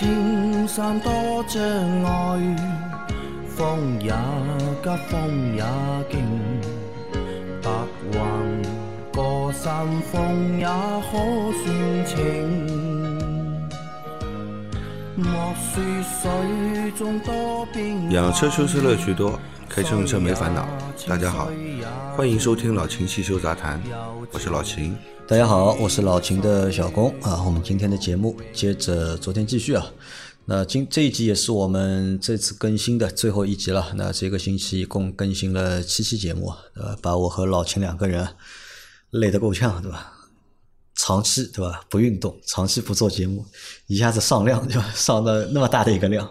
莫说青山多障碍，风也急，风也劲，白云过山峰也可算情。莫说水中多变养车修车乐趣多，开车用车没烦恼。大家好，欢迎收听老秦汽修杂谈，我是老秦。大家好，我是老秦的小工啊。我们今天的节目接着昨天继续啊。那今这一集也是我们这次更新的最后一集了。那这个星期一共更新了七期节目，对吧？把我和老秦两个人累得够呛，对吧？长期对吧不运动，长期不做节目，一下子上量就上的那么大的一个量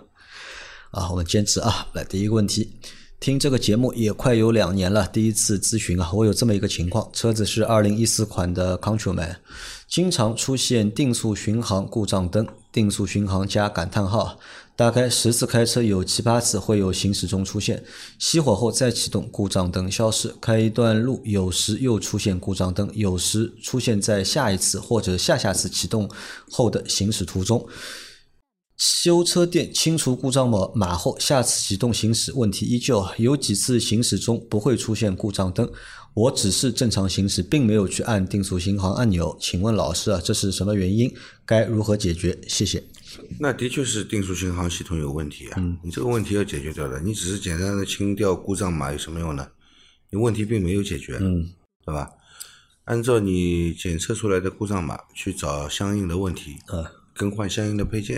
啊。我们坚持啊。来，第一个问题。听这个节目也快有两年了，第一次咨询啊，我有这么一个情况，车子是二零一四款的 Countryman，经常出现定速巡航故障灯、定速巡航加感叹号，大概十次开车有七八次会有行驶中出现，熄火后再启动故障灯消失，开一段路有时又出现故障灯，有时出现在下一次或者下下次启动后的行驶途中。修车店清除故障码码后，下次启动行驶问题依旧。有几次行驶中不会出现故障灯，我只是正常行驶，并没有去按定速巡航按钮。请问老师啊，这是什么原因？该如何解决？谢谢。那的确是定速巡航系统有问题啊！嗯你这个问题要解决掉的，你只是简单的清掉故障码有什么用呢？你问题并没有解决，嗯，对吧？按照你检测出来的故障码去找相应的问题，呃，更换相应的配件，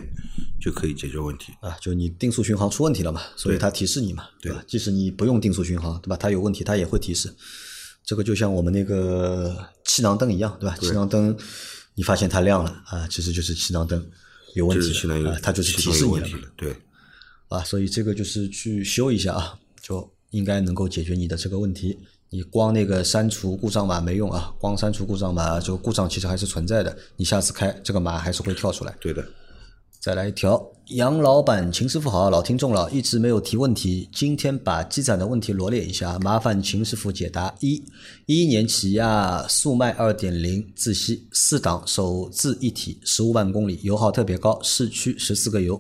就可以解决问题。啊，就你定速巡航出问题了嘛，所以它提示你嘛，对吧？即使你不用定速巡航，对吧？它有问题，它也会提示。这个就像我们那个气囊灯一样，对吧？气囊灯你发现它亮了啊，其实就是气囊灯有问题就是气囊有啊，它就是提示你了，对。啊，所以这个就是去修一下啊，就应该能够解决你的这个问题。你光那个删除故障码没用啊，光删除故障码，这个故障其实还是存在的。你下次开这个码还是会跳出来。对的，再来一条，杨老板、秦师傅好，老听众了，一直没有提问题，今天把积攒的问题罗列一下，麻烦秦师傅解答。一，一一年起亚速迈二点零自吸四档手自一体，十五万公里，油耗特别高，市区十四个油，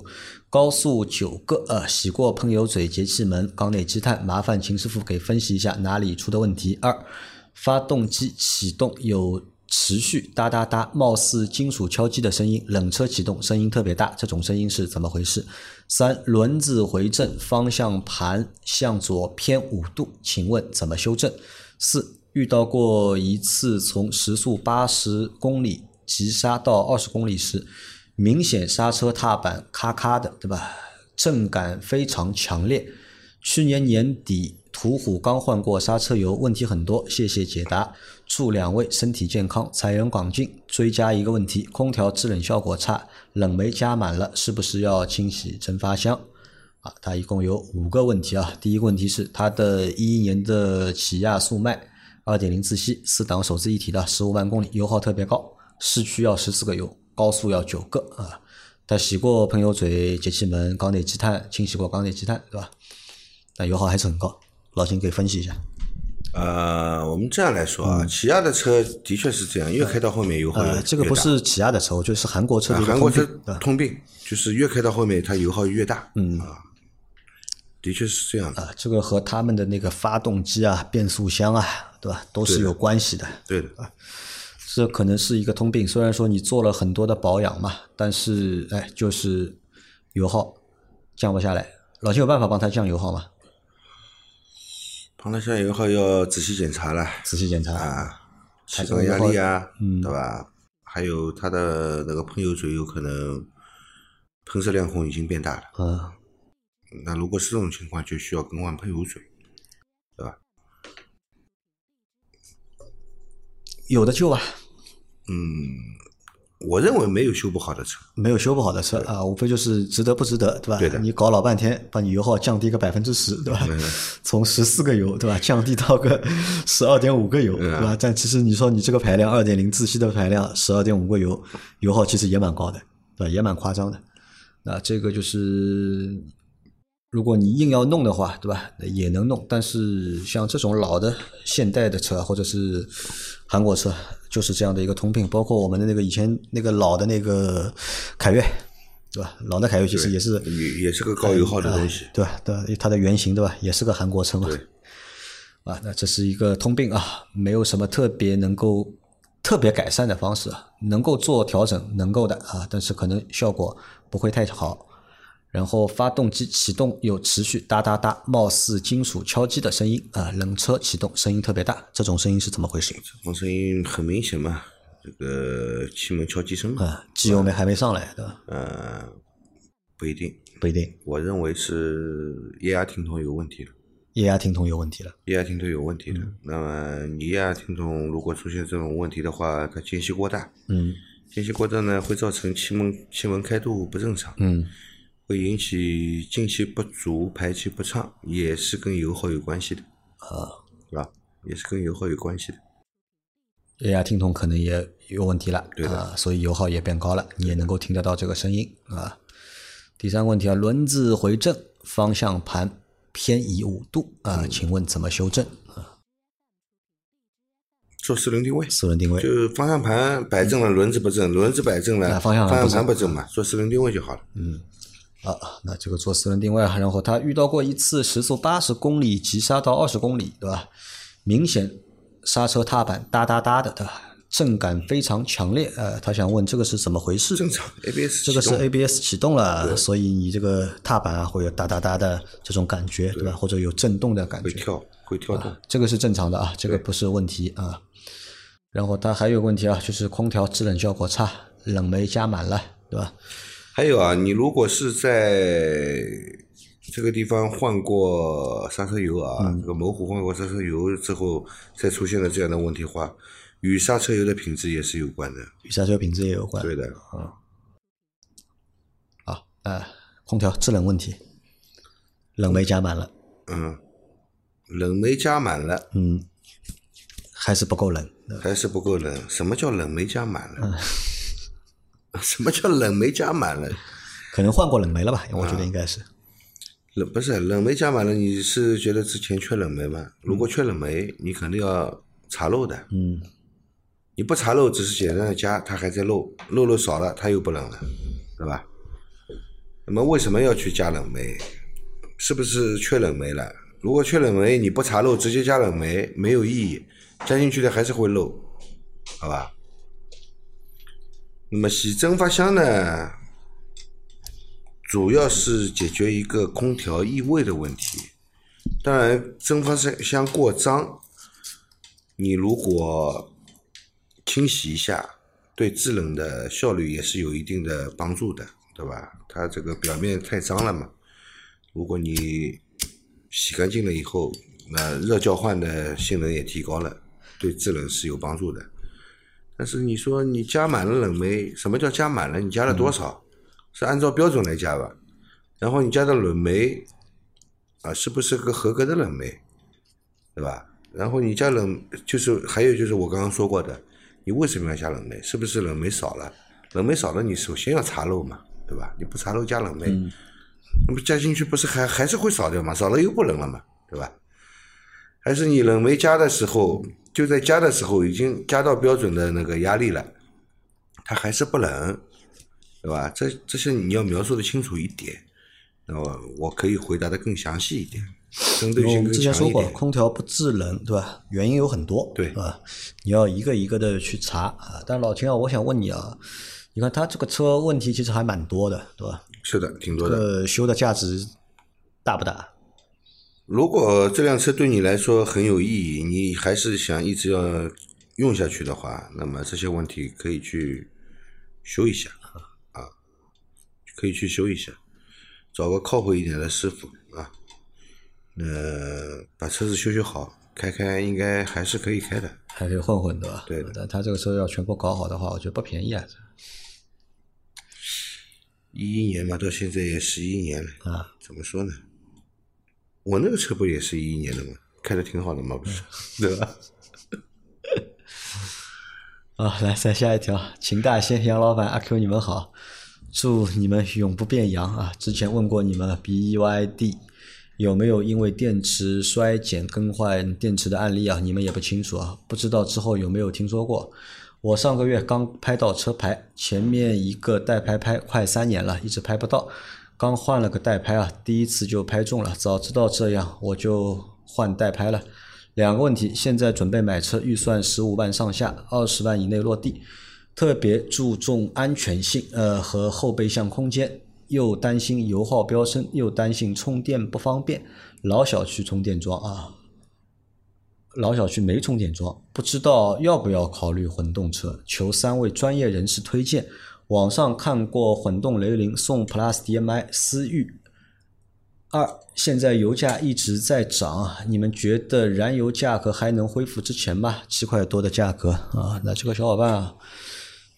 高速九个，呃，洗过喷油嘴、节气门、缸内积碳，麻烦秦师傅给分析一下哪里出的问题。二，发动机启动有持续哒哒哒，貌似金属敲击的声音，冷车启动声音特别大，这种声音是怎么回事？三，轮子回正，方向盘向左偏五度，请问怎么修正？四，遇到过一次从时速八十公里急刹到二十公里时，明显刹车踏板咔咔的，对吧？震感非常强烈。去年年底途虎刚换过刹车油，问题很多，谢谢解答。祝两位身体健康，财源广进。追加一个问题：空调制冷效果差，冷媒加满了，是不是要清洗蒸发箱？啊，它一共有五个问题啊。第一个问题是它的一一年的起亚速迈二点零自吸四档手自一体的十五万公里，油耗特别高，市区要十四个油，高速要九个啊。它洗过喷油嘴、节气门、缸内积碳，清洗过缸内积碳，对吧？但油耗还是很高。老秦给分析一下。呃，我们这样来说啊，起亚的车的确是这样，越开到后面油耗越嗯呃，这个不是起亚的车，我觉得是韩国车的啊韩国车通病就是越开到后面它油耗越大。嗯啊，的确是这样的。啊，这个和他们的那个发动机啊、变速箱啊，对吧，都是有关系的。对的啊，这可能是一个通病。虽然说你做了很多的保养嘛，但是哎，就是油耗降不下来。老秦有办法帮他降油耗吗？旁台下油耗要仔细检查了仔细检查。啊，它气缸压力啊，嗯对吧？还有它的那个喷油嘴有可能喷射量孔已经变大了。嗯，那如果是这种情况，就需要更换喷油嘴，对吧？有的救啊，我认为没有修不好的车，没有修不好的车啊，无非就是值得不值得，对吧？对的你搞老半天，把你油耗降低个百分之十，对吧？从十四个油，对吧？降低到个十二点五个油，对吧？但其实你说你这个排量二点零自吸的排量，十二点五个油，油耗其实也蛮高的，对吧？也蛮夸张的。那这个就是，如果你硬要弄的话，对吧？也能弄，但是像这种老的现代的车或者是韩国车，就是这样的一个通病。包括我们的那个以前那个老的那个凯越，对吧？老的凯越其实也是也也是个高油耗的东西，对吧？对，它的原型对吧？也是个韩国车嘛。对。啊，那这是一个通病啊，没有什么特别能够特别改善的方式，能够做调整，能够的啊，但是可能效果不会太好。然后发动机启动有持续哒哒哒，貌似金属敲击的声音啊，冷车启动声音特别大，这种声音是怎么回事？这种声音很明显嘛，这个气门敲击声嘛。啊，机油没还没上来，对吧？呃，不一定，不一定。我认为是液压听筒有问题了。液压听筒有问题了。液压听筒有问题了。那么你液压听筒如果出现这种问题的话，它间隙过大。嗯。间隙过大呢，会造成气门气门开度不正常。嗯。会引起进气不足、排气不畅，也是跟油耗有关系的，啊，是吧？也是跟油耗有关系的。液压听筒可能也有问题了，对的，所以油耗也变高了，你也能够听得到这个声音啊。第三个问题啊，轮子回正，方向盘偏移五度啊，请问怎么修正啊？做四轮定位，四轮定位，就是方向盘摆正了，轮子不正，轮子摆正了，方向方向盘不正嘛，做四轮定位就好了。嗯。啊，那这个做四轮定位啊，然后他遇到过一次时速八十公里急刹到二十公里，对吧？明显刹车踏板哒哒哒的，对吧？震感非常强烈，呃，他想问这个是怎么回事？正常，ABS 这个是 ABS 启动了，所以你这个踏板啊会有哒哒哒的这种感觉，对吧？或者有震动的感觉，会跳，会跳动，这个是正常的啊，这个不是问题啊。然后他还有问题啊，就是空调制冷效果差，冷媒加满了，对吧？还有啊，你如果是在这个地方换过刹车油啊，这个模糊换过刹车油之后，再出现了这样的问题话，与刹车油的品质也是有关的。与刹车品质也有关。对的。啊。好，呃，空调制冷问题，冷媒加满了。嗯。冷媒加满了。嗯。还是不够冷。还是不够冷。什么叫冷媒加满了？什么叫冷媒加满了？可能换过冷媒了吧？我觉得应该是。冷不是冷媒加满了，你是觉得之前缺冷媒吗？如果缺冷媒，你肯定要查漏的。嗯。你不查漏，只是简单的加，它还在漏，漏漏少了，它又不冷了，对吧？那么为什么要去加冷媒？是不是缺冷媒了？如果缺冷媒，你不查漏，直接加冷媒没有意义，加进去的还是会漏，好吧？那么洗蒸发箱呢，主要是解决一个空调异味的问题。当然，蒸发箱箱过脏，你如果清洗一下，对制冷的效率也是有一定的帮助的，对吧？它这个表面太脏了嘛，如果你洗干净了以后，那热交换的性能也提高了，对制冷是有帮助的。但是你说你加满了冷媒，什么叫加满了？你加了多少？是按照标准来加吧？然后你加的冷媒啊，是不是个合格的冷媒？对吧？然后你加冷，就是还有就是我刚刚说过的，你为什么要加冷媒？是不是冷媒少了？冷媒少了，你首先要查漏嘛，对吧？你不查漏加冷媒，那么加进去不是还还是会少掉嘛？少了又不冷了嘛，对吧？还是你冷媒加的时候？就在加的时候已经加到标准的那个压力了，它还是不冷，对吧？这这些你要描述的清楚一点，那么我可以回答的更详细一点，针对性更强一点。之前说过，空调不制冷，对吧？原因有很多，对啊，你要一个一个的去查啊。但老秦啊，我想问你啊，你看他这个车问题其实还蛮多的，对吧？是的，挺多的。修的价值大不大？如果这辆车对你来说很有意义，你还是想一直要用下去的话，那么这些问题可以去修一下啊，可以去修一下，找个靠谱一点的师傅啊，呃，把车子修修好，开开应该还是可以开的，还可以混混对吧？对，但他这个车要全部搞好的话，我觉得不便宜啊。一一年嘛，到现在也十一年了啊，怎么说呢？我那个车不也是一一年的吗？开的挺好的嘛，不是？对吧？啊，来再下一条，秦大仙、杨老板、阿 Q，你们好，祝你们永不变阳啊！之前问过你们 BYD 有没有因为电池衰减更换电池的案例啊？你们也不清楚啊，不知道之后有没有听说过？我上个月刚拍到车牌，前面一个代拍拍快三年了，一直拍不到。刚换了个代拍啊，第一次就拍中了。早知道这样，我就换代拍了。两个问题，现在准备买车，预算十五万上下，二十万以内落地，特别注重安全性，呃和后备箱空间，又担心油耗飙升，又担心充电不方便。老小区充电桩啊，老小区没充电桩，不知道要不要考虑混动车？求三位专业人士推荐。网上看过混动雷凌送 Plus DM-i 思域。二，现在油价一直在涨，你们觉得燃油价格还能恢复之前吗？七块多的价格啊，那这个小伙伴啊，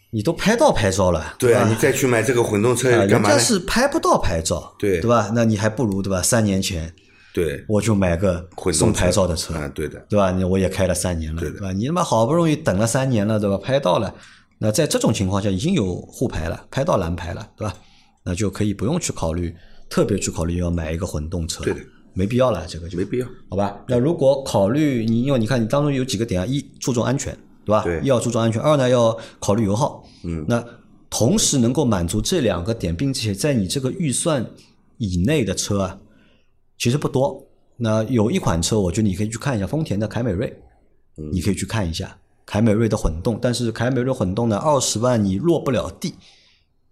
你都拍到牌照了，对啊，吧你再去买这个混动车啊干嘛呢？人家是拍不到牌照，对对吧？那你还不如对吧？三年前对，我就买个送牌照的车，啊，对的，对吧？你我也开了三年了，对对吧？你他妈好不容易等了三年了，对吧？拍到了，那在这种情况下已经有沪牌了，拍到蓝牌了，对吧？那就可以不用去考虑，特别去考虑要买一个混动车，对的，没必要了，这个就没必要。好吧？那如果考虑你，因为你看你当中有几个点啊，一注重安全，对吧？对一要注重安全；二呢要考虑油耗。嗯，那同时能够满足这两个点，并且在你这个预算以内的车啊，其实不多。那有一款车，我觉得你可以去看一下丰田的凯美瑞，你可以去看一下凯美瑞的混动。但是凯美瑞混动呢，二十万你落不了地，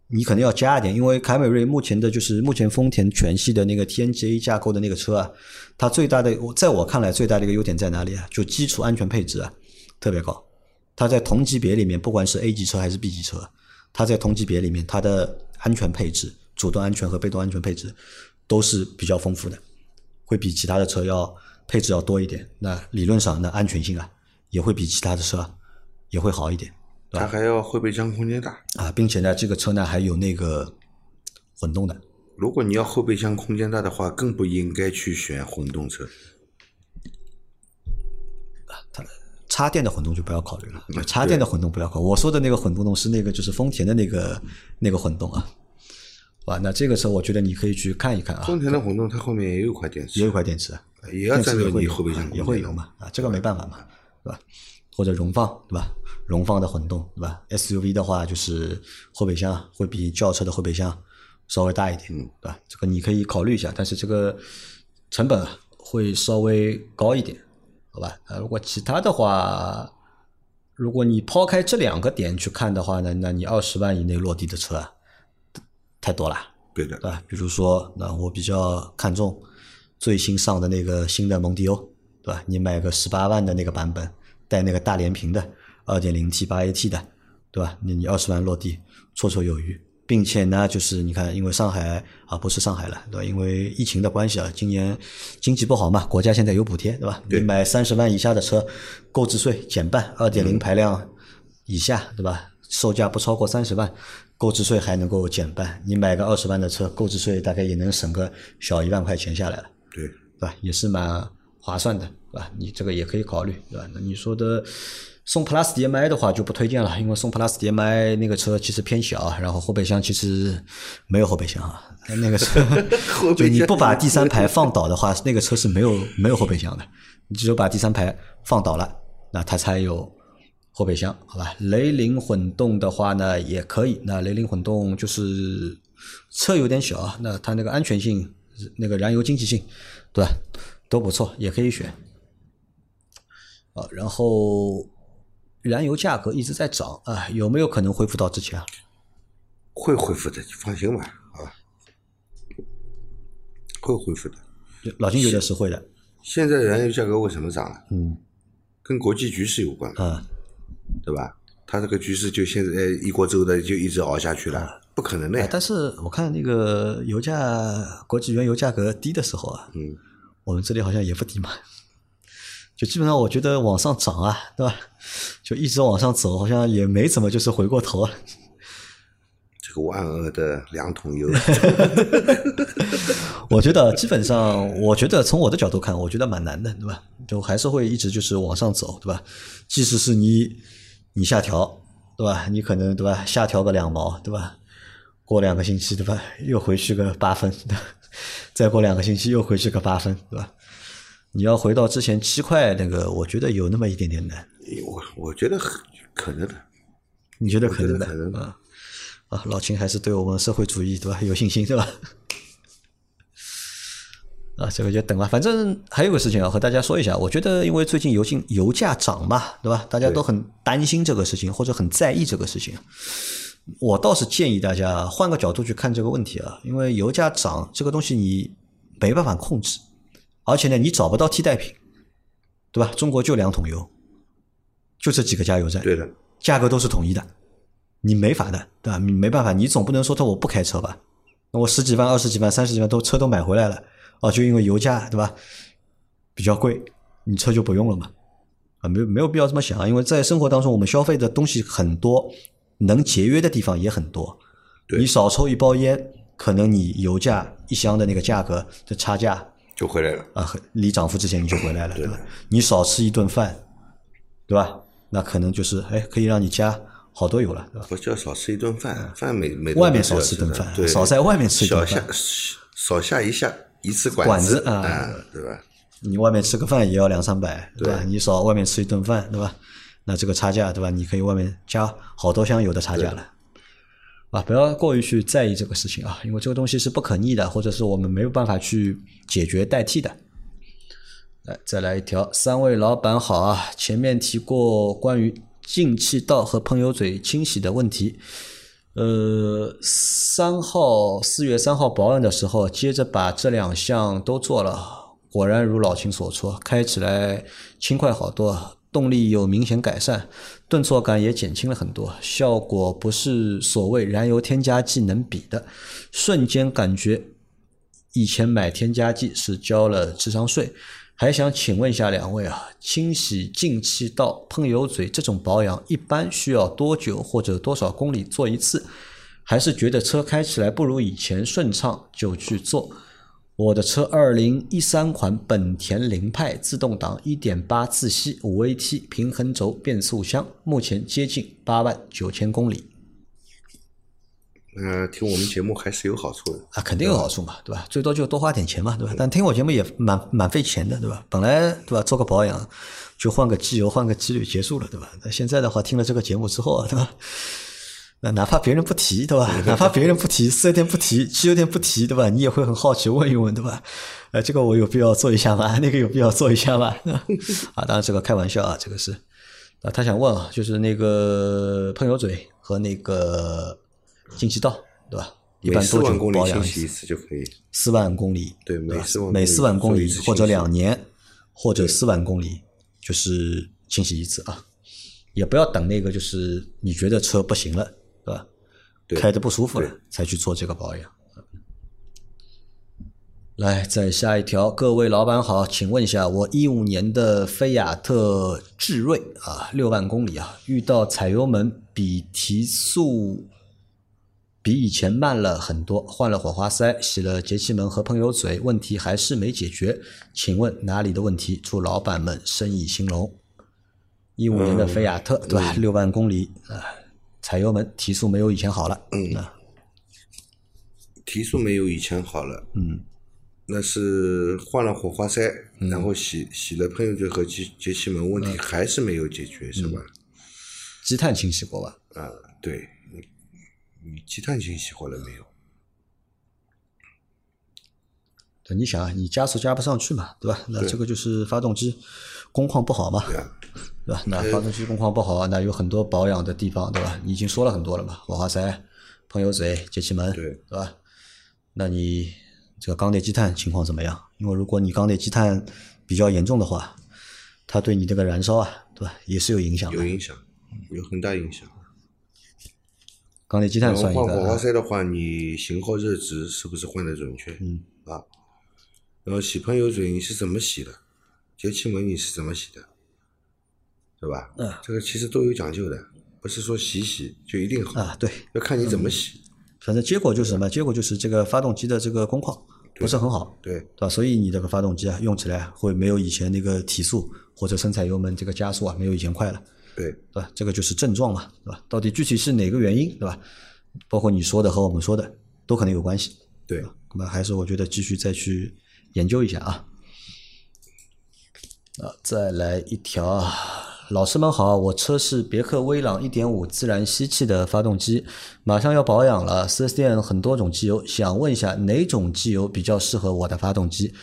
你可能要加一点，因为凯美瑞目前的就是目前丰田全系的那个 TNGA 架构的那个车啊，它最大的在我看来最大的一个优点在哪里啊？就基础安全配置啊特别高。它在同级别里面，不管是 A 级车还是 B 级车，它在同级别里面，它的安全配置、主动安全和被动安全配置都是比较丰富的，会比其他的车要配置要多一点。那理论上，那安全性啊也会比其他的车也会好一点它还要后备箱空间大。啊，并且呢，这个车呢还有那个混动的，如果你要后备箱空间大的话，更不应该去选混动车。啊，它插电的混动就不要考虑了，嗯插电的混动不要考虑。我说的那个混动是那个就是丰田的那个那个混动啊，哇？那这个车我觉得你可以去看一看啊，丰田的混动它后面也有块电池，也有块电池啊，也要占用你后备箱也会有嘛啊，这个没办法嘛，对吧？或者荣放对吧？荣放的混动对吧？SUV 的话就是后备箱会比轿车的后备箱稍微大一点，嗯对吧？这个你可以考虑一下，但是这个成本啊会稍微高一点，好吧？啊，如果其他的话，如果你抛开这两个点去看的话呢，那你二十万以内落地的车啊，太多了。对的对，吧？比如说，那我比较看重最新上的那个新的蒙迪欧，对吧？你买个十八万的那个版本，带那个大连屏的，二点零 T 八 AT 的，对吧？那你二十万落地绰绰有余，并且呢，就是你看，因为上海啊不是上海了，对吧？因为疫情的关系啊，今年经济不好嘛，国家现在有补贴，对吧？对你买三十万以下的车，购置税减半，二点零排量以下，对吧？售价不超过三十万，购置税还能够减半。你买个二十万的车，购置税大概也能省个小一万块钱下来了，对，对吧？也是蛮划算的，对吧？你这个也可以考虑，对吧？那你说的宋 Plus DM-i 的话就不推荐了，因为宋 Plus DM-i 那个车其实偏小，然后后备箱其实没有后备箱啊，那个车 就你不把第三排放倒的话，那个车是没有没有后备箱的，你只有把第三排放倒了，那它才有后备箱，好吧？雷凌混动的话呢也可以，那雷凌混动就是车有点小啊，那它那个安全性、那个燃油经济性，对吧？都不错，也可以选。啊，然后燃油价格一直在涨啊，有没有可能恢复到之前啊？会恢复的，你放心吧，好吧，会恢复的。老金觉得是会的，现在燃油价格为什么涨了？嗯跟国际局势有关，啊，对吧？它这个局势就现在一锅粥的就一直熬下去了，不可能的但是我看那个油价，国际原油价格低的时候啊，嗯，我们这里好像也不低嘛，就基本上我觉得往上涨啊，对吧？就一直往上走，好像也没怎么就是回过头啊。这个万恶的两桶油，我觉得基本上，我觉得从我的角度看，我觉得蛮难的，对吧？就还是会一直就是往上走，对吧？即使是你你下调，对吧？你可能对吧？下调个两毛，对吧？过两个星期，对吧？又回去个八分，对吧？再过两个星期又回去个八分，对吧？你要回到之前七块那个，我觉得有那么一点点难。我我觉得很可能的，你觉得可能的？可能啊啊，老秦还是对我们社会主义对吧有信心对吧？啊，这个就等吧。反正还有个事情要和大家说一下，我觉得因为最近油进油价涨嘛，对吧？大家都很担心这个事情，或者很在意这个事情。我倒是建议大家换个角度去看这个问题啊，因为油价涨这个东西你没办法控制，而且呢，你找不到替代品，对吧？中国就两桶油，就这几个加油站，对的，价格都是统一的，你没法的，对吧？你没办法，你总不能说他我不开车吧？那我十几万、二十几万、三十几万都车都买回来了，哦，就因为油价对吧比较贵，你车就不用了嘛？啊，没没有必要这么想啊，因为在生活当中我们消费的东西很多，能节约的地方也很多。你少抽一包烟，可能你油价一箱的那个价格的差价就回来了。啊，很离涨幅之前你就回来了，对吧？你少吃一顿饭，对吧？那可能就是哎，可以让你加好多油了，对吧？不叫少吃一顿饭，饭每每外面少吃顿饭对，少在外面吃一顿饭少下一下一次馆子子啊对吧？你外面吃个饭也要两三百，对吧？你少外面吃一顿饭，对吧？那这个差价，对吧？你可以外面加好多箱油的差价了。啊，不要过于去在意这个事情啊，因为这个东西是不可逆的，或者是我们没有办法去解决代替的。来，再来一条，三位老板好啊！前面提过关于进气道和喷油嘴清洗的问题，呃，三号四月三号保养的时候，接着把这两项都做了，果然如老秦所说，开起来轻快好多，动力有明显改善，顿挫感也减轻了很多，效果不是所谓燃油添加剂能比的，瞬间感觉以前买添加剂是交了智商税。还想请问一下两位啊，清洗进气道、喷油嘴这种保养，一般需要多久或者多少公里做一次？还是觉得车开起来不如以前顺畅就去做？我的车二零一三款本田凌派自动挡，一点八自吸五 AT 平衡轴变速箱，目前接近八万九千公里呃，听我们节目还是有好处的。啊，肯定有好处嘛，对吧？最多就多花点钱嘛，对吧？但听我节目也蛮蛮费钱的，对吧？本来对吧，做个保养就换个机油、换个机滤结束了，对吧？那现在的话，听了这个节目之后，对吧？那哪怕别人不提，对吧？哪怕别人不提，四 S 店不提，汽修店不提，对吧？你也会很好奇问一问，对吧？呃，这个我有必要做一下吗？那个有必要做一下吗？啊，当然这个开玩笑啊，这个是啊，他想问啊，就是那个喷油嘴和那个进气道，对吧？一般多久保养一次就可以。四万公里，对每吧4万公里每四万公里或者两年，或者四万公里就是清洗一次啊，也不要等那个就是你觉得车不行了，对吧？对开的不舒服了才去做这个保养。来，再下一条，各位老板好，请问一下，我一五年的菲亚特智锐啊，六万公里啊，遇到踩油门比提速比以前慢了很多，换了火花塞，洗了节气门和喷油嘴，问题还是没解决。请问哪里的问题？祝老板们生意兴隆。一五年的菲亚特，对吧？六万公里啊、踩油门提速没有以前好了。嗯。啊，提速没有以前好了，嗯，那是换了火花塞，然后洗洗了喷油嘴和节节气门，问题还是没有解决，是吧？积碳清洗过吧？啊，对，你你积碳清洗过了没有？对，你想啊，你加速加不上去嘛，对吧？那这个就是发动机工况不好嘛，对啊，对吧？那发动机工况不好，那有很多保养的地方，对吧？你已经说了很多了嘛，火花塞、喷油嘴、节气门，对对吧？那你这个缸内积碳情况怎么样？因为如果你缸内积碳比较严重的话，它对你这个燃烧啊，对吧，也是有影响的。有影响，有很大影响。缸内积碳算一换火花，塞的话，你型号热值是不是换的准确？嗯，啊，然后洗喷油嘴你是怎么洗的？节气门你是怎么洗的？对吧？嗯这个其实都有讲究的，不是说洗洗就一定好，啊，对，要看你怎么洗。反正结果就是什么？结果就是这个发动机的这个工况不是很好，对对吧？所以你这个发动机啊，用起来会没有以前那个提速或者深踩油门这个加速啊，没有以前快了，对对吧？这个就是症状嘛，对吧？到底具体是哪个原因，对吧？包括你说的和我们说的都可能有关系。对，那么还是我觉得继续再去研究一下啊。啊，再来一条啊，老师们好，我车是别克威朗1.5自然吸气的发动机，马上要保养了，4S 店很多种机油，想问一下哪种机油比较适合我的发动机？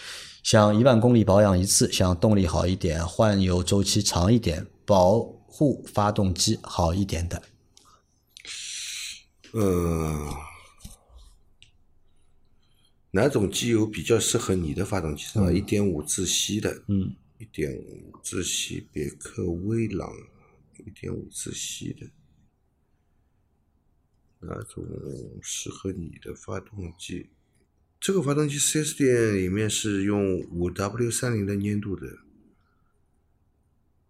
想一万公里保养一次，想动力好一点，换油周期长一点，保护发动机好一点的。呃，哪种机油比较适合你的发动机是吧？一点五自吸的，嗯，一点五自吸别克威朗，一点五自吸的，哪种适合你的发动机？这个发动机 4S 店里面是用五 W 三零的粘度的，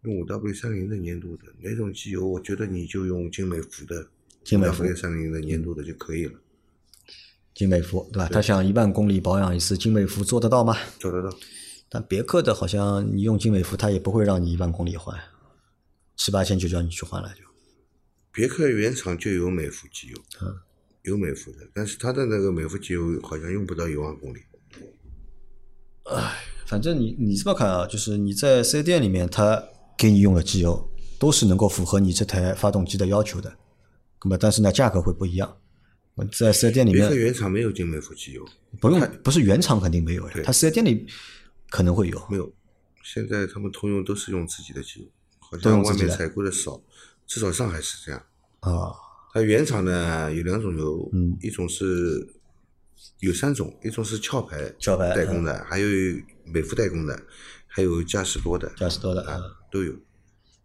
用五 W 三零的粘度的，哪种机油？我觉得你就用金美孚的。金美孚三零的粘度的就可以了，金美孚对吧？他想一万公里保养一次，金美孚做得到吗？做得到。但别克的好像你用金美孚，它也不会让你一万公里换，七八千就叫你去换了就。别克原厂就有美孚机油，嗯，有美孚的，但是它的那个美孚机油好像用不到一万公里。唉反正你你这么看啊，就是你在四 S 店里面，他给你用的机油都是能够符合你这台发动机的要求的，那么但是呢价格会不一样。我在四 S 店里别克面原厂没有金美孚机油，不用，不是原厂肯定没有他四 S 店里可能会有。没有。现在他们通用都是用自己的机油，好像外面采购的少，至少上海是这样。啊，它原厂呢有两种油，嗯一种是有三种，一种是壳牌壳牌代工的，还有美孚代工的，还有嘉实多的，嘉实多的啊。都有。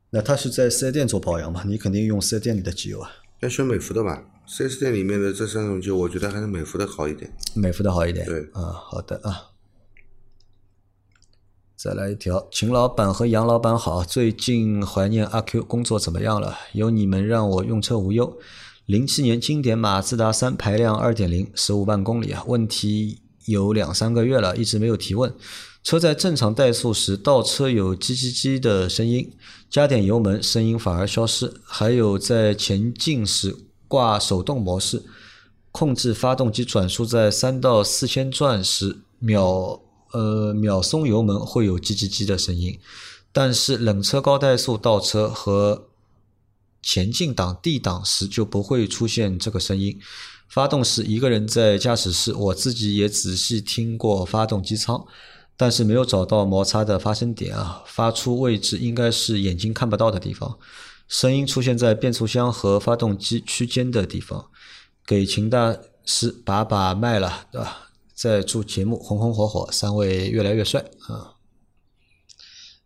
那他是在四 S 店做保养嘛？你肯定用四 S 店里的机油啊，要选美孚的吧四 S 店里面的这三种机油，我觉得还是美孚的好一点。美孚的好一点。对啊，好的啊。再来一条，秦老板和杨老板好，最近怀念阿 Q，工作怎么样了？有你们让我用车无忧。零七年经典马自达三排量二点零，十五万公里啊，问题有两三个月了，一直没有提问。车在正常怠速时，倒车有叽叽叽的声音，加点油门，声音反而消失。还有在前进时挂手动模式，控制发动机转速在三到四千转时，秒呃秒松油门会有叽叽叽的声音，但是冷车高怠速倒车和前进档 D 档时就不会出现这个声音。发动时一个人在驾驶室，我自己也仔细听过发动机舱，但是没有找到摩擦的发生点啊，发出位置应该是眼睛看不到的地方，声音出现在变速箱和发动机区间的地方。给秦大师把把脉了，对吧？再祝节目红红火火，三位越来越帅啊！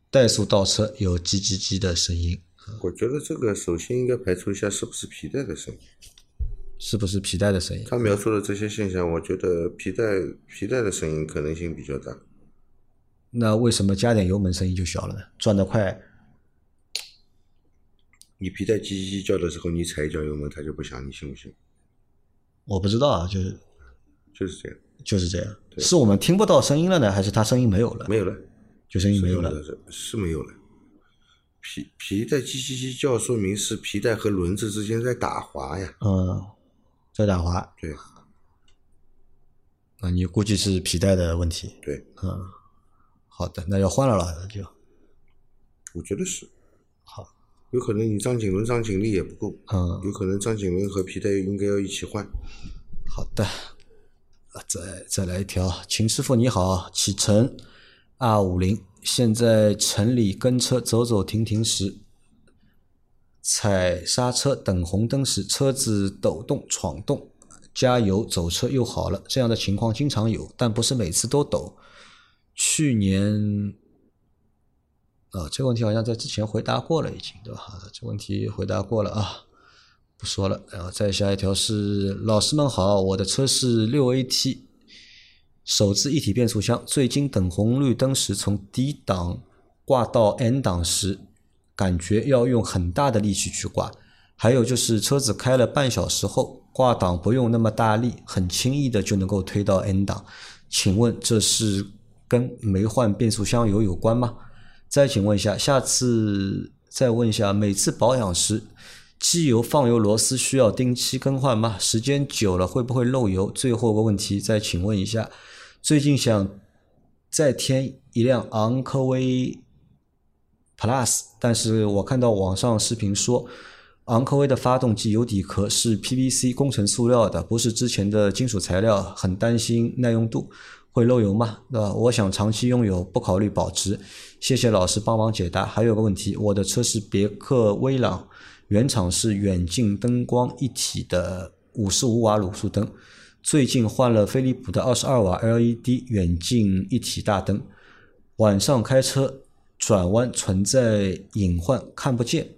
怠速倒车有叽叽叽的声音，我觉得这个首先应该排除一下是不是皮带的声音。是不是皮带的声音？他描述的这些现象，我觉得皮带皮带的声音可能性比较大。那为什么加点油门声音就小了呢？转得快，你皮带叽叽叽叫的时候，你踩一脚油门，它就不响，你信不信？我不知道啊，就是就是这样，就是这样。是我们听不到声音了呢，还是他声音没有了？没有了，就声音没有了。是是没有了。皮皮带叽叽叽叫，说明是皮带和轮子之间在打滑呀。嗯，在打滑对啊，你估计是皮带的问题。对，嗯，好的，那要换了了，那就我觉得是。好，有可能你张景伦、张景力也不够，嗯，有可能张景伦和皮带应该要一起换。好的。再再来一条，秦师傅你好，启辰二五零，现在城里跟车走走停停时，踩刹车等红灯时，车子抖动闯动，加油走车又好了，这样的情况经常有，但不是每次都抖。去年，啊，这个问题好像在之前回答过了，已经对吧？这问题回答过了啊。不说了，然后再下一条是老师们好，我的车是六 AT 手自一体变速箱，最近等红绿灯时从 D 档挂到 N 档时，感觉要用很大的力气去挂，还有就是车子开了半小时后挂档不用那么大力，很轻易的就能够推到 N 档，请问这是跟没换变速箱油有关吗？再请问一下，下次再问一下，每次保养时。机油放油螺丝需要定期更换吗？时间久了会不会漏油？最后个问题再请问一下，最近想再添一辆昂科威 Plus，但是我看到网上视频说，昂科威的发动机油底壳是 PVC 工程塑料的，不是之前的金属材料，很担心耐用度会漏油吗？那？我想长期拥有，不考虑保值。谢谢老师帮忙解答。还有个问题，我的车是别克威朗，原厂是远近灯光一体的五十五瓦卤素灯，最近换了飞利浦的二十二瓦 LED 远近一体大灯，晚上开车转弯存在隐患，看不见。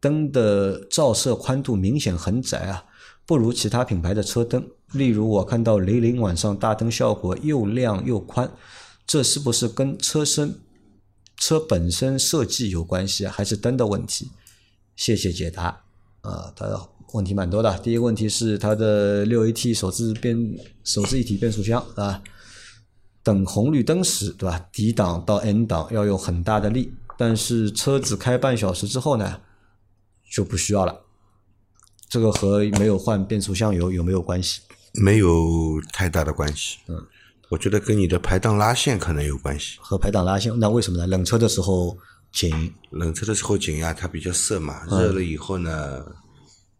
灯的照射宽度明显很窄啊，不如其他品牌的车灯。例如，我看到雷凌晚上大灯效果又亮又宽，这是不是跟车身、车本身设计有关系，还是灯的问题？谢谢解答。啊，他问题蛮多的。第一个问题是它的六 AT 手自变手自一体变速箱啊，等红绿灯时，对吧？D 档到 N 档要用很大的力，但是车子开半小时之后呢？就不需要了，这个和没有换变速箱油有没有关系？没有太大的关系。嗯，我觉得跟你的排档拉线可能有关系。和排档拉线，那为什么呢？冷车的时候紧，冷车的时候紧呀，它比较涩嘛。热了以后呢，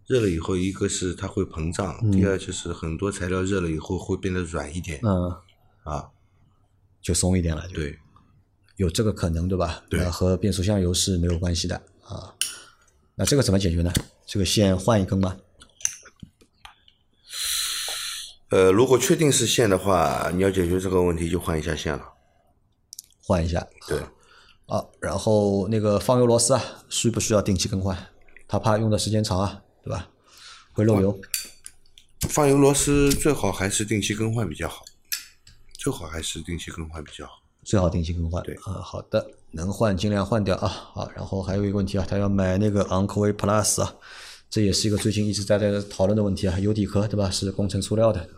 热了以后，一个是它会膨胀，第二就是很多材料热了以后会变得软一点。嗯，啊，就松一点了。对，有这个可能，对吧？对，和变速箱油是没有关系的啊。那这个怎么解决呢？这个线换一根吗？呃，如果确定是线的话，你要解决这个问题就换一下线了。换一下。对。啊，然后那个放油螺丝啊，需不需要定期更换？他怕用的时间长啊，对吧？会漏油。放油螺丝最好还是定期更换比较好，最好还是定期更换比较好。最好定期更换。对。啊，好的。能换尽量换掉啊！好，然后还有一个问题啊，他要买那个昂科威 Plus 啊，这也是一个最近一直在在讨论的问题啊。油底壳对吧？是工程塑料的，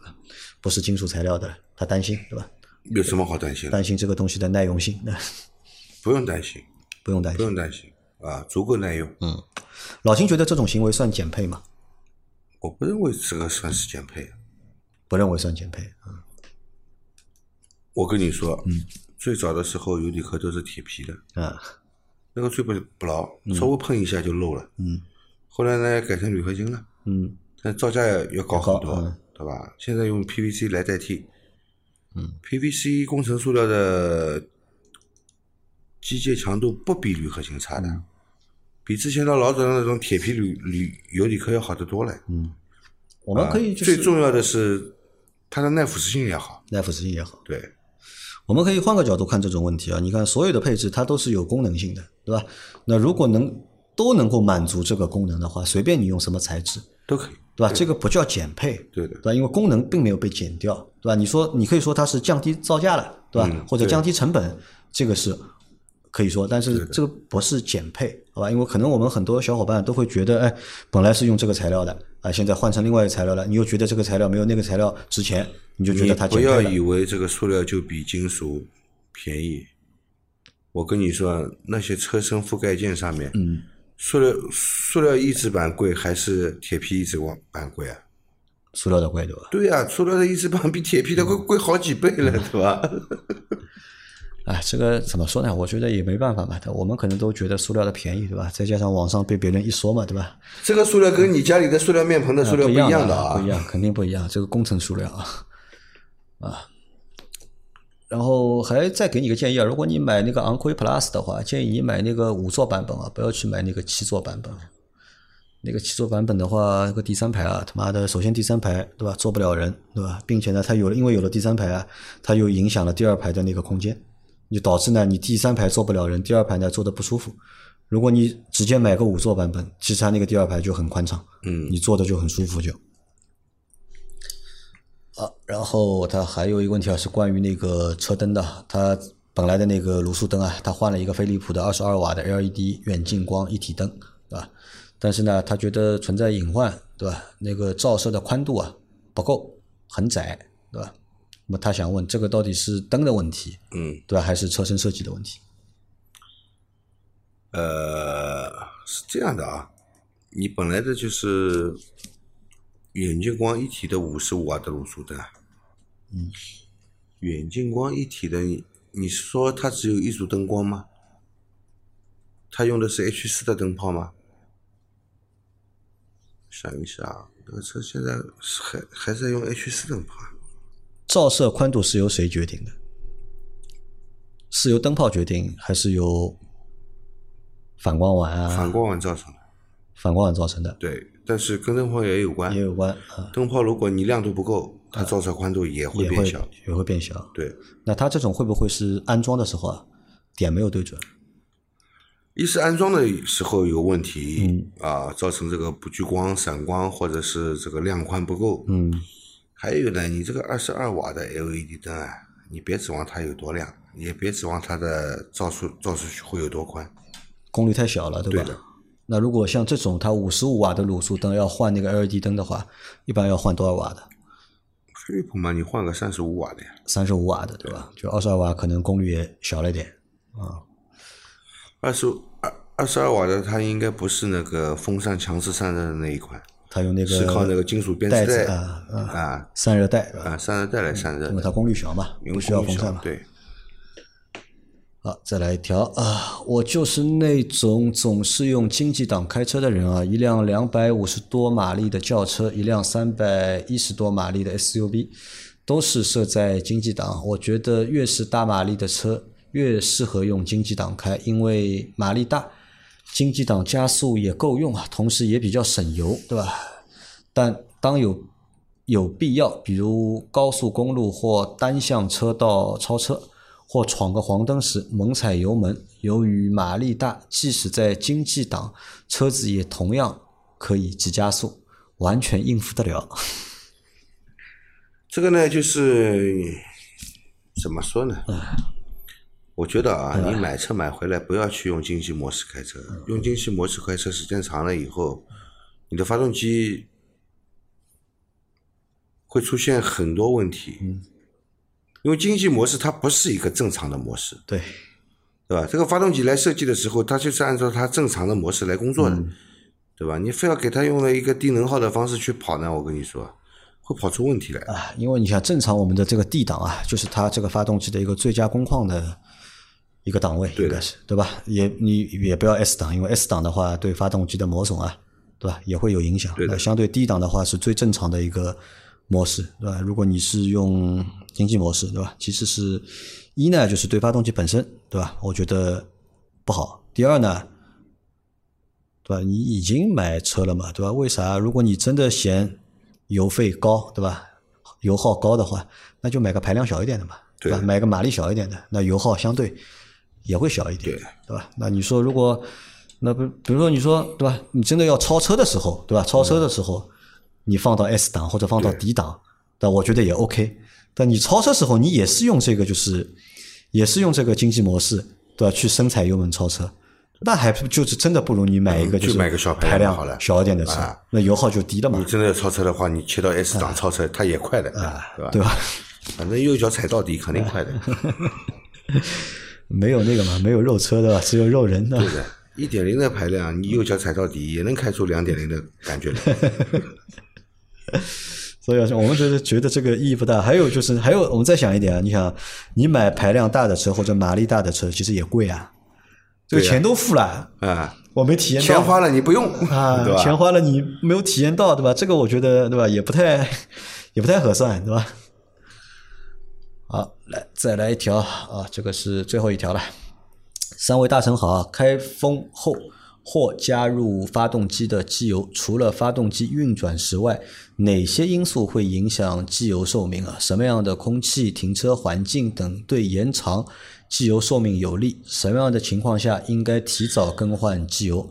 不是金属材料的，他担心对吧？有什么好担心？担心这个东西的耐用性？不用担心，不用担心，不用担心啊，足够耐用。嗯，老秦觉得这种行为算减配吗？我不认为这个算是减配，不认为算减配啊。我跟你说，嗯。最早的时候油底壳都是铁皮的，啊，那个最不不牢，稍微碰一下就漏了。嗯，后来呢改成铝合金了，嗯，但造价要高很多，对吧？现在用 PVC 来代替，嗯，PVC 工程塑料的机械强度不比铝合金差的，比之前的老早的那种铁皮铝铝油底壳要好得多了。嗯，我们可以最重要的是它的耐腐蚀性也好，耐腐蚀性也好，对。我们可以换个角度看这种问题啊，你看所有的配置它都是有功能性的，对吧？那如果能都能够满足这个功能的话，随便你用什么材质都可以，对吧？这个不叫减配，对的，对吧？因为功能并没有被减掉，对吧？你说你可以说它是降低造价了，对吧？或者降低成本，这个是可以说，但是这个不是减配，好吧？因为可能我们很多小伙伴都会觉得，哎，本来是用这个材料的。啊，现在换成另外一个材料了，你又觉得这个材料没有那个材料值钱，你就觉得它不要以为这个塑料就比金属便宜。我跟你说，那些车身覆盖件上面，嗯，塑料塑料抑制板贵还是铁皮抑制板贵啊？塑料的贵对吧？对呀，塑料的抑制板比铁皮的贵贵好几倍了，对吧？哎，这个怎么说呢？我觉得也没办法嘛。我们可能都觉得塑料的便宜，对吧？再加上网上被别人一说嘛，对吧？这个塑料跟你家里的塑料面盆的塑料不一样的啊，不一样，肯定不一样。这个工程塑料啊，啊。然后还再给你个建议啊，如果你买那个昂科威 Plus 的话，建议你买那个五座版本啊，不要去买那个七座版本。那个七座版本的话，那个第三排啊，他妈的，首先第三排对吧，坐不了人，对吧？并且呢，它有了，因为有了第三排啊，它又影响了第二排的那个空间。就导致呢，你第三排坐不了人，第二排呢坐的不舒服。如果你直接买个五座版本，其实它那个第二排就很宽敞，嗯，你坐的就很舒服就。啊，然后它还有一个问题啊，是关于那个车灯的，它本来的那个卤素灯啊，它换了一个飞利浦的二十二瓦的 LED 远近光一体灯，对吧？但是呢，他觉得存在隐患，对吧？那个照射的宽度啊不够，很窄，对吧？那么他想问，这个到底是灯的问题，嗯，对吧？还是车身设计的问题？呃，是这样的啊，你本来的就是远近光一体的五十五瓦的卤素灯，嗯，远近光一体的，你你说它只有一组灯光吗？它用的是 H 四的灯泡吗？想一下，那个车现在还还在用 H 四灯泡啊？照射宽度是由谁决定的？是由灯泡决定，还是由反光碗啊？反光碗造成的。反光碗造成的，对，但是跟灯泡也有关。也有关啊，灯泡如果你亮度不够，它照射宽度也会变小。也会变小。对，那它这种会不会是安装的时候啊，点没有对准？一是安装的时候有问题，嗯啊，造成这个不聚光、闪光，或者是这个亮宽不够。嗯，还有呢，你这个二十二瓦的 LED 灯啊，你别指望它有多亮，也别指望它的照出照出去会有多宽。功率太小了，对吧？对的那如果像这种它五十五瓦的卤素灯要换那个 LED 灯的话，一般要换多少瓦的？飞利浦嘛，你换个三十五瓦的呀。三十五瓦的，对吧？就二十二瓦可能功率也小了一点。二十二二十二瓦的，它应该不是那个风扇强制散热的那一款，它用那个是靠那个金属编带子织带啊啊啊散热带，啊散热带来散热，因为它功率小嘛，不需要风扇嘛。对，好，再来一条啊！我就是那种总是用经济档开车的人啊，一辆两百五十多马力的轿车，一辆三百一十多马力的 SUV，都是设在经济档。我觉得越是大马力的车，越适合用经济档开，因为马力大，经济档加速也够用啊，同时也比较省油，对吧？但当有有必要，比如高速公路或单向车道超车，或闯个黄灯时猛踩油门，由于马力大，即使在经济档，车子也同样可以急加速，完全应付得了。这个呢，就是怎么说呢？我觉得啊，你买车买回来不要去用经济模式开车，用经济模式开车时间长了以后，你的发动机会出现很多问题。因为经济模式它不是一个正常的模式，对，对吧？这个发动机来设计的时候，它就是按照它正常的模式来工作的，对吧？你非要给它用了一个低能耗的方式去跑呢，我跟你说，会跑出问题来。啊，因为你想，正常我们的这个 D 档啊，就是它这个发动机的一个最佳工况的一个档位，对应该是对吧？也你也不要 S 档，因为 S 档的话对发动机的磨损啊，对吧，也会有影响。那相对低档的话是最正常的一个模式，对吧？如果你是用经济模式，对吧？其实是一呢，就是对发动机本身，对吧？我觉得不好。第二呢，对吧？你已经买车了嘛，对吧？为啥？如果你真的嫌油费高，对吧？油耗高的话，那就买个排量小一点的嘛，对吧？买个马力小一点的，那油耗相对也会小一点，对对吧？那你说如果那不比如说你说对吧？你真的要超车的时候，对吧？超车的时候，你放到 S 档或者放到 D 档，那我觉得也 OK。但你超车时候，你也是用这个就是也是用这个经济模式，对吧？去深踩油门超车。那还不就是真的不如你买一个嗯就是买个小排排量量好了小一点的车啊，那油耗就低了嘛你，真的要超车的话，你切到 S 档超车，它也快的，对吧？啊对吧？反正右脚踩到底肯定快的，没有那个嘛，没有肉车的吧，只有肉人的。对的。一点零的排量，你右脚踩到底也能开出两点零的感觉来。所以啊我们觉得觉得这个意义不大。还有就是，还有我们再想一点啊，你想，你买排量大的车或者马力大的车，其实也贵啊，这个钱都付了，啊，我没体验到。钱花了你不用，啊，对吧？钱花了你没有体验到，对吧？这个我觉得，对吧？也不太 也不太合算，对吧？来再来一条啊，这个是最后一条了。三位大神好啊，开封后或加入发动机的机油，除了发动机运转时外，哪些因素会影响机油寿命啊？什么样的空气、停车环境等对延长机油寿命有利？什么样的情况下应该提早更换机油？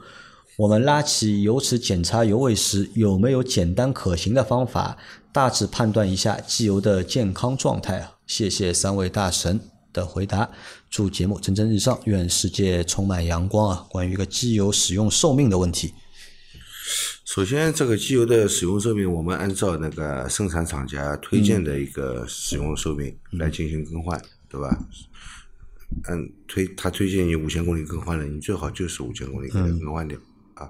我们拉起油尺检查油位时，有没有简单可行的方法，大致判断一下机油的健康状态啊？谢谢三位大神的回答，祝节目蒸蒸日上，愿世界充满阳光啊！关于一个机油使用寿命的问题，首先，这个机油的使用寿命，我们按照那个生产厂家推荐的一个使用寿命来进行更换，对吧？按推他推荐你五千公里更换的，你最好就是五千公里给它更换掉、啊。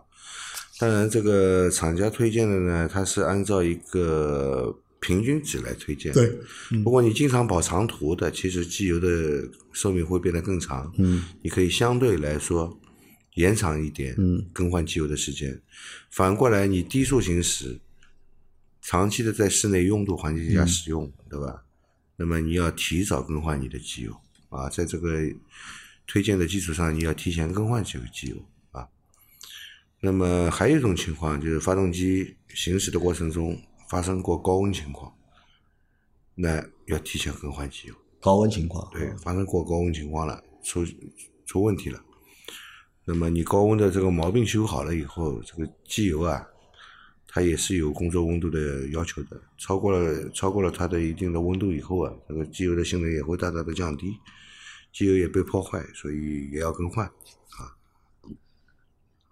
当然，这个厂家推荐的呢，它是按照一个平均值来推荐。对，如果你经常跑长途的，其实机油的寿命会变得更长。嗯，你可以相对来说延长一点更换机油的时间。反过来，你低速行驶，长期的在室内拥堵环境下使用，对吧？那么你要提早更换你的机油啊，在这个推荐的基础上，你要提前更换这个机油啊。那么还有一种情况就是发动机行驶的过程中发生过高温情况，那要提前更换机油。高温情况，对，发生过高温情况了，出出问题了。那么你高温的这个毛病修好了以后，这个机油啊，它也是有工作温度的要求的。超过了超过了它的一定的温度以后啊，这个机油的性能也会大大的降低，机油也被破坏，所以也要更换啊。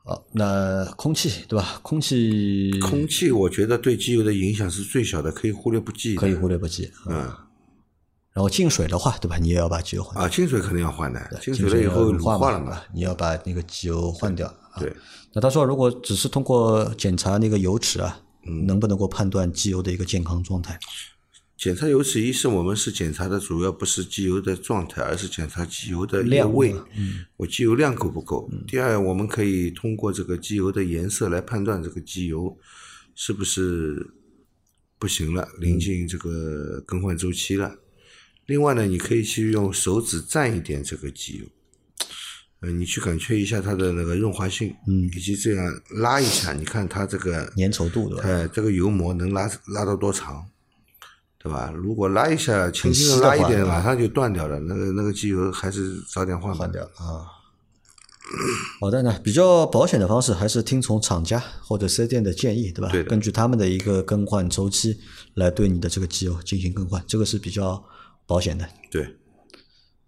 好，那空气对吧？空气，空气，我觉得对机油的影响是最小的，可以忽略不计。可以忽略不计，嗯。然后进水的话，对吧？你也要把机油换啊，进水肯定要换的。进水了以后乳化了嘛，你要把那个机油换掉。对。那他说，如果只是通过检查那个油尺啊，能不能够判断机油的一个健康状态？检查油尺，一是我们是检查的主要不是机油的状态，而是检查机油的量位，我机油量够不够？第二，我们可以通过这个机油的颜色来判断这个机油是不是不行了，临近这个更换周期了。另外呢，你可以去用手指蘸一点这个机油，嗯，你去感觉一下它的那个润滑性，嗯，以及这样拉一下，你看它这个粘稠度对吧？哎，这个油膜能拉拉到多长，对吧？如果拉一下，轻轻的拉一点，马上就断掉了，那个那个机油还是早点换换掉啊。好的，呢比较保险的方式还是听从厂家或者四 S 店的建议，对吧？对根据他们的一个更换周期来对你的这个机油进行更换，这个是比较。保险的，对，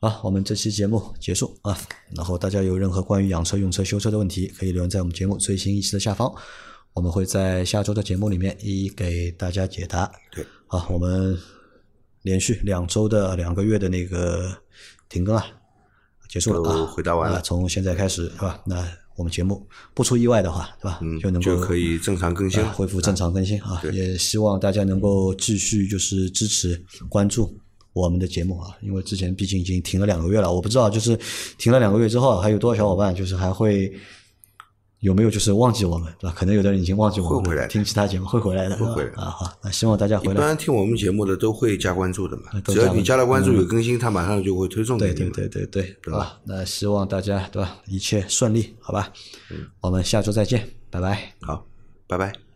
好，我们这期节目结束啊。然后大家有任何关于养车、用车、修车的问题，可以留言在我们节目最新一期的下方，我们会在下周的节目里面一一给大家解答。对，好，我们连续两周的两个月的那个停更啊，结束了啊，回答完了。从现在开始是吧？那我们节目不出意外的话，对吧？嗯，就能够可以正常更新，恢复正常更新啊。也希望大家能够继续就是支持关注。我们的节目啊，因为之前毕竟已经停了两个月了，我不知道就是停了两个月之后，还有多少小伙伴就是还会有没有就是忘记我们，对吧？可能有的人已经忘记我们，会回来听其他节目会回来的，会回来啊。好，那希望大家回来。一般听我们节目的都会加关注的嘛，只要你加了关注有更新，他马上就会推送给你。对对对对对，对吧？那希望大家对吧，一切顺利，好吧？嗯，我们下周再见，拜拜。好，拜拜。